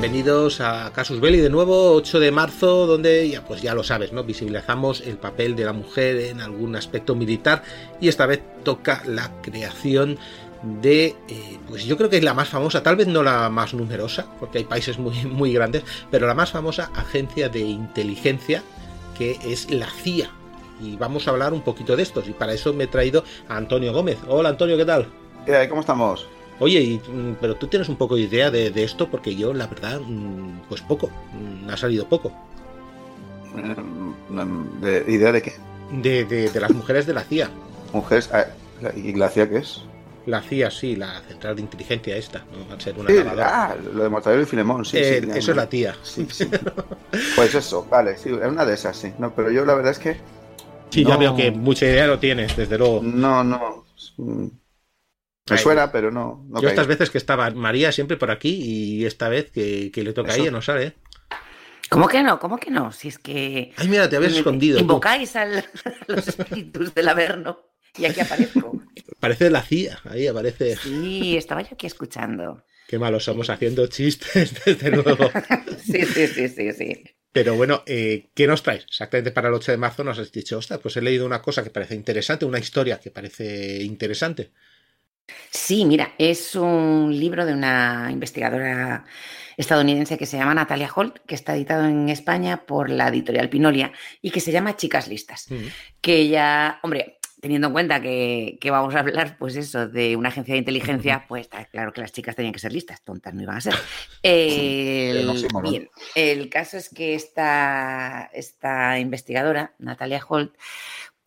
Bienvenidos a Casus Belli de nuevo, 8 de marzo, donde ya, pues ya lo sabes, ¿no? Visibilizamos el papel de la mujer en algún aspecto militar y esta vez toca la creación de, eh, pues yo creo que es la más famosa, tal vez no la más numerosa, porque hay países muy, muy grandes, pero la más famosa agencia de inteligencia que es la CIA. Y vamos a hablar un poquito de estos, y para eso me he traído a Antonio Gómez. Hola Antonio, ¿qué tal? ¿Cómo estamos? Oye, y, mm, pero tú tienes un poco de idea de, de, esto, porque yo, la verdad, mm, pues poco, me ha salido poco. ¿De, ¿Idea de qué? De, de, de las mujeres de la CIA. ¿Mujeres? Ah, ¿Y la CIA qué es? La CIA, sí, la central de inteligencia esta, ¿no? Va a ser una sí, Ah, lo de Mortadelo y Filemón, sí. Eh, sí eso es la tía. Sí, sí. pues eso, vale, sí, es una de esas, sí. No, pero yo la verdad es que. Sí, no... ya veo que mucha idea no tienes, desde luego. No, no. Me suena, pero no. no Yo estas veces que estaba María siempre por aquí y esta vez que, que le toca Eso. a ella no sale. ¿Cómo que no? ¿Cómo que no? Si es que. Ay, mira, te habías escondido. Invocáis al, a los espíritus del Averno y aquí aparezco. Parece la CIA, ahí aparece. Sí, estaba yo aquí escuchando. Qué malos somos haciendo chistes, desde luego. sí, sí, sí, sí, sí. Pero bueno, eh, ¿qué nos traes? Exactamente para el 8 de marzo nos has dicho, ostras, pues he leído una cosa que parece interesante, una historia que parece interesante. Sí, mira, es un libro de una investigadora estadounidense que se llama Natalia Holt, que está editado en España por la editorial Pinolia y que se llama Chicas Listas. Mm. Que ya, hombre, teniendo en cuenta que, que, vamos a hablar, pues eso, de una agencia de inteligencia, pues está claro que las chicas tenían que ser listas, tontas no iban a ser. El, sí, no bien, el caso es que esta, esta investigadora, Natalia Holt,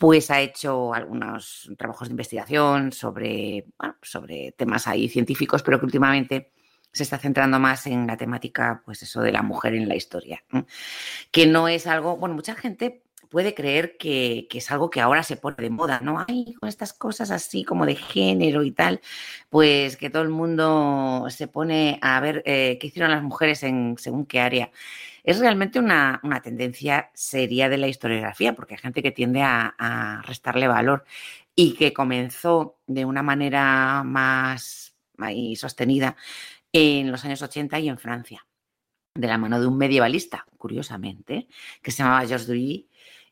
pues ha hecho algunos trabajos de investigación sobre, bueno, sobre temas ahí científicos, pero que últimamente se está centrando más en la temática, pues eso, de la mujer en la historia. Que no es algo, bueno, mucha gente puede creer que, es algo que ahora se pone de moda, ¿no? Hay con estas cosas así como de género y tal, pues que todo el mundo se pone a ver eh, qué hicieron las mujeres en según qué área es realmente una, una, tendencia seria de la historiografía, porque hay gente que tiende a, a, restarle valor y que comenzó de una manera más ahí, sostenida en los años 80 y en Francia, de la mano de un medievalista, curiosamente, que se llamaba Georges Dury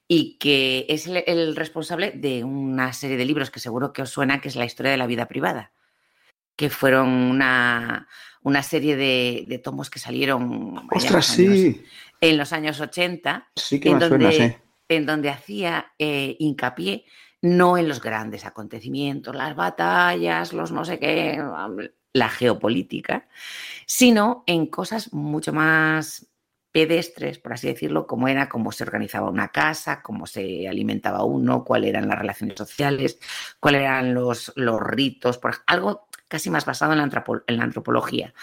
y que es el, el responsable de una serie de libros que seguro que os suena, que es la historia de la vida privada, que fueron una, una serie de, de, tomos que salieron ¡Ostras, en, los sí! años, en los años 80, sí que en, donde, suena, sí. en donde hacía eh, hincapié no en los grandes acontecimientos, las batallas, los no sé qué, la geopolítica, sino en cosas mucho más pedestres, por así decirlo, como era cómo se organizaba una casa, cómo se alimentaba uno, cuáles eran las relaciones sociales, cuáles eran los, los ritos, por, algo casi más basado en la, en la, antropología.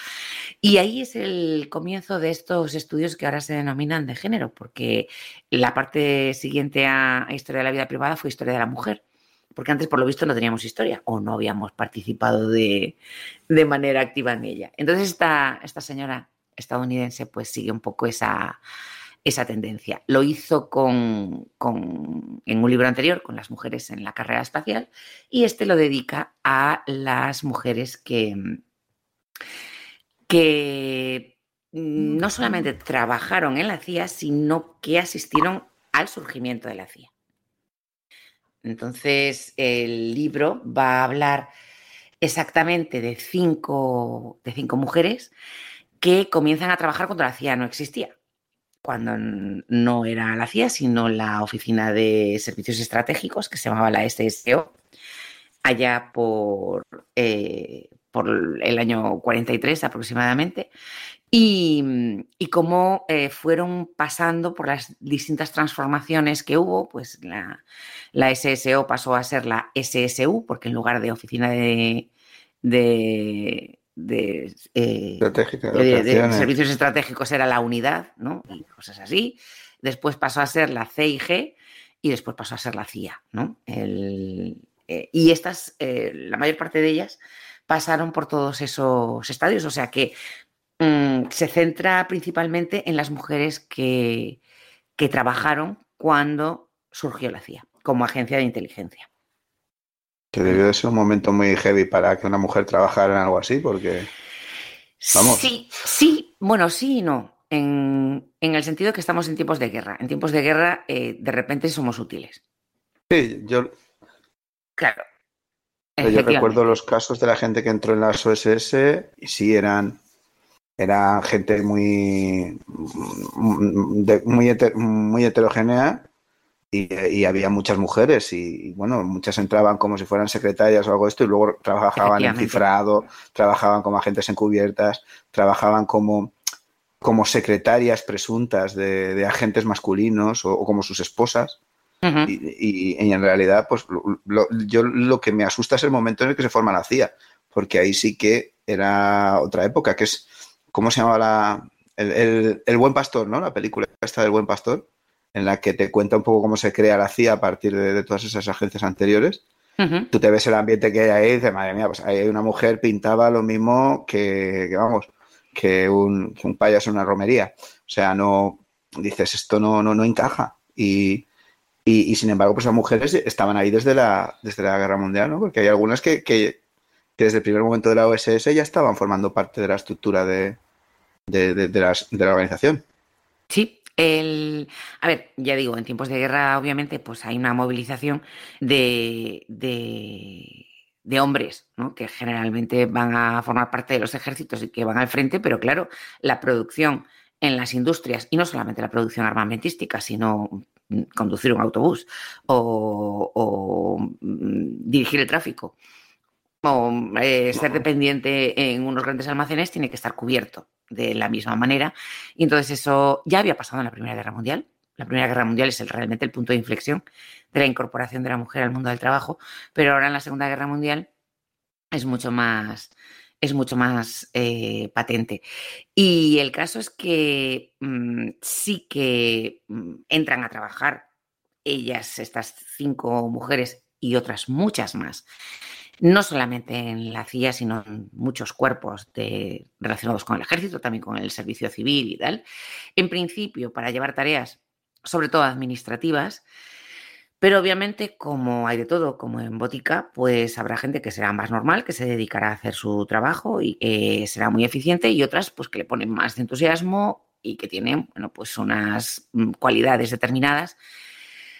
Y ahí es el comienzo de estos estudios que ahora se denominan de género, porque la parte siguiente a, a Historia de la Vida Privada fue Historia de la Mujer, porque antes por lo visto no teníamos historia o no habíamos participado de, de manera activa en ella. Entonces esta, esta señora estadounidense pues sigue un poco esa, esa tendencia. Lo hizo con, con, en un libro anterior, con las mujeres en la carrera espacial, y este lo dedica a las mujeres que, que no solamente trabajaron en la CIA, sino que asistieron al surgimiento de la CIA. Entonces, el libro va a hablar exactamente de cinco, de cinco mujeres que comienzan a trabajar cuando la CIA no existía. Cuando no era la CIA, sino la Oficina de Servicios Estratégicos, que se llamaba la SSO, allá por, eh, por el año 43 aproximadamente, y, cómo eh, fueron pasando por las distintas transformaciones que hubo, pues la, SSO pasó a ser la SSU, porque en lugar de oficina de, de, de, eh, servicios estratégicos era la unidad, ¿no? Y cosas así. Después pasó a ser la CIG y después pasó a ser la CIA, ¿no? Eh, y estas, la mayor parte de ellas, pasaron por todos esos estadios. O sea que mm, se centra principalmente en las mujeres que, que trabajaron cuando surgió la CIA como agencia de inteligencia. Que debió de ser un momento muy heavy para que una mujer trabajara en algo así, porque. Vamos. Sí, sí, bueno, sí y no. En, el sentido que estamos en tiempos de guerra. En tiempos de guerra, eh, de repente somos útiles. Sí, yo. Claro. Yo recuerdo los casos de la gente que entró en las OSS y sí eran, eran gente muy, muy, muy heterogénea y, había muchas mujeres y, bueno, muchas entraban como si fueran secretarias o algo de esto y luego trabajaban en cifrado, trabajaban como agentes encubiertas, trabajaban como, como secretarias presuntas de, agentes masculinos o, como sus esposas. Y, en realidad, pues yo lo que me asusta es el momento en el que se forma la CIA, porque ahí sí que era otra época, que es, ¿cómo se llama la, el, Buen Pastor, ¿no? La película esta del Buen Pastor, en la que te cuenta un poco cómo se crea la CIA a partir de, todas esas agencias anteriores. Tú te ves el ambiente que hay ahí y dices, madre mía, pues ahí una mujer pintaba lo mismo que, vamos, que un, que un payaso en una romería. O sea, no, dices, esto no, no, no encaja. Y, y, sin embargo, pues las mujeres estaban ahí desde la, desde la Guerra Mundial, ¿no? Porque hay algunas que, que, desde el primer momento de la OSS ya estaban formando parte de la estructura de, de, la organización. Sí, el, a ver, ya digo, en tiempos de guerra, obviamente, pues hay una movilización de, de, hombres, ¿no? Que generalmente van a formar parte de los ejércitos y que van al frente, pero claro, la producción en las industrias, y no solamente la producción armamentística, sino conducir un autobús o, mm, dirigir el tráfico o eh, ser dependiente en unos grandes almacenes tiene que estar cubierto de la misma manera. Y entonces eso ya había pasado en la Primera Guerra Mundial. La Primera Guerra Mundial es realmente el punto de inflexión de la incorporación de la mujer al mundo del trabajo, pero ahora en la Segunda Guerra Mundial es mucho más es mucho más eh, patente. Y el caso es que mm, sí que mm, entran a trabajar ellas, estas cinco mujeres y otras muchas más, no solamente en la CIA, sino en muchos cuerpos relacionados con el ejército, también con el servicio civil y tal, en principio para llevar tareas, sobre todo administrativas, pero obviamente, como hay de todo, como en botica, pues habrá gente que será más normal, que se dedicará a hacer su trabajo y que será muy eficiente, y otras, pues que le ponen más entusiasmo y que tienen, bueno, pues unas mm, cualidades determinadas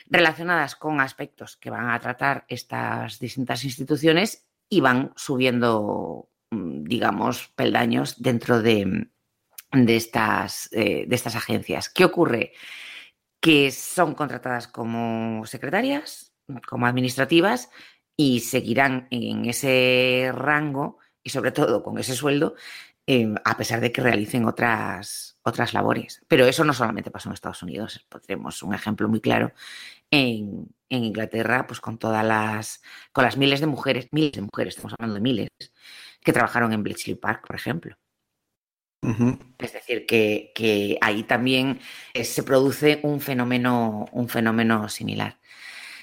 relacionadas con aspectos que van a tratar estas distintas instituciones y van subiendo, mm, digamos, peldaños dentro de, de estas, eh, de estas agencias. ¿Qué ocurre? que son contratadas como secretarias, como administrativas y seguirán en ese rango y sobre todo con ese sueldo em, a pesar de que realicen otras, otras labores. Pero eso no solamente pasó en Estados Unidos, tenemos un ejemplo muy claro en, Inglaterra, pues con todas las, con las miles de mujeres, miles de mujeres, estamos hablando de miles, que trabajaron en Bletchley Park, por ejemplo. Es decir, que, ahí también eh, se produce un fenómeno, un fenómeno similar.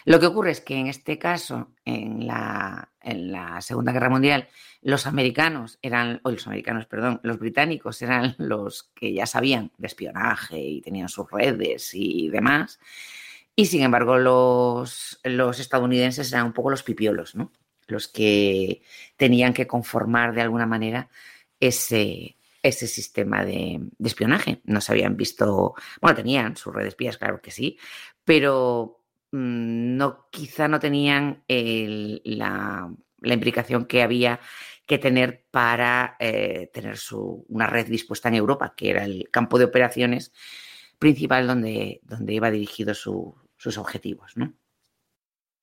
Lo que ocurre es que en este caso, en la, en la Segunda Guerra Mundial, los americanos eran, o los americanos, perdón, los británicos eran los que ya sabían de espionaje y tenían sus redes y demás. Y sin embargo, los, los estadounidenses eran un poco los pipiolos, ¿no? Los que tenían que conformar de alguna manera ese, ese sistema de, espionaje. No se habían visto, bueno, tenían sus redes espías, claro que sí, pero no, quizá no tenían la, implicación que había que tener para eh, tener su, una red dispuesta en Europa, que era el campo de operaciones principal donde, donde iba dirigido sus objetivos. ¿no?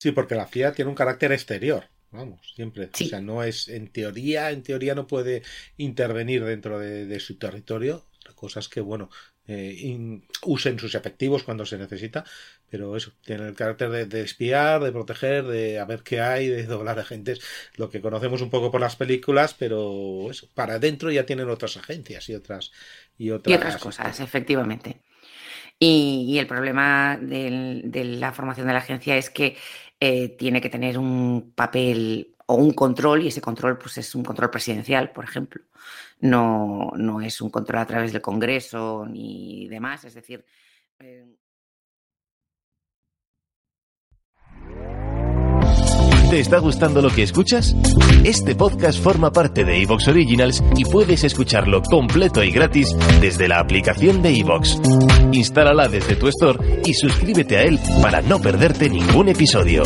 Sí, porque la CIA tiene un carácter exterior. vamos, siempre. O sea, no es, en teoría, en teoría no puede intervenir dentro de, su territorio. La cosa es que, bueno, eh, usen sus efectivos cuando se necesita, pero eso, tiene el carácter de, espiar, de proteger, de a ver qué hay, de doblar agentes, lo que conocemos un poco por las películas, pero eso, para adentro ya tienen otras agencias y otras y otras, y otras cosas, efectivamente. Y, el problema de la formación de la agencia es que eh, tiene que tener un papel o un control y ese control pues es un control presidencial, por ejemplo. No, no es un control a través del Congreso ni demás, es decir... Eh, ¿Te está gustando lo que escuchas? Este podcast forma parte de Evox Originals y puedes escucharlo completo y gratis desde la aplicación de Evox. Instálala desde tu store y suscríbete a él para no perderte ningún episodio.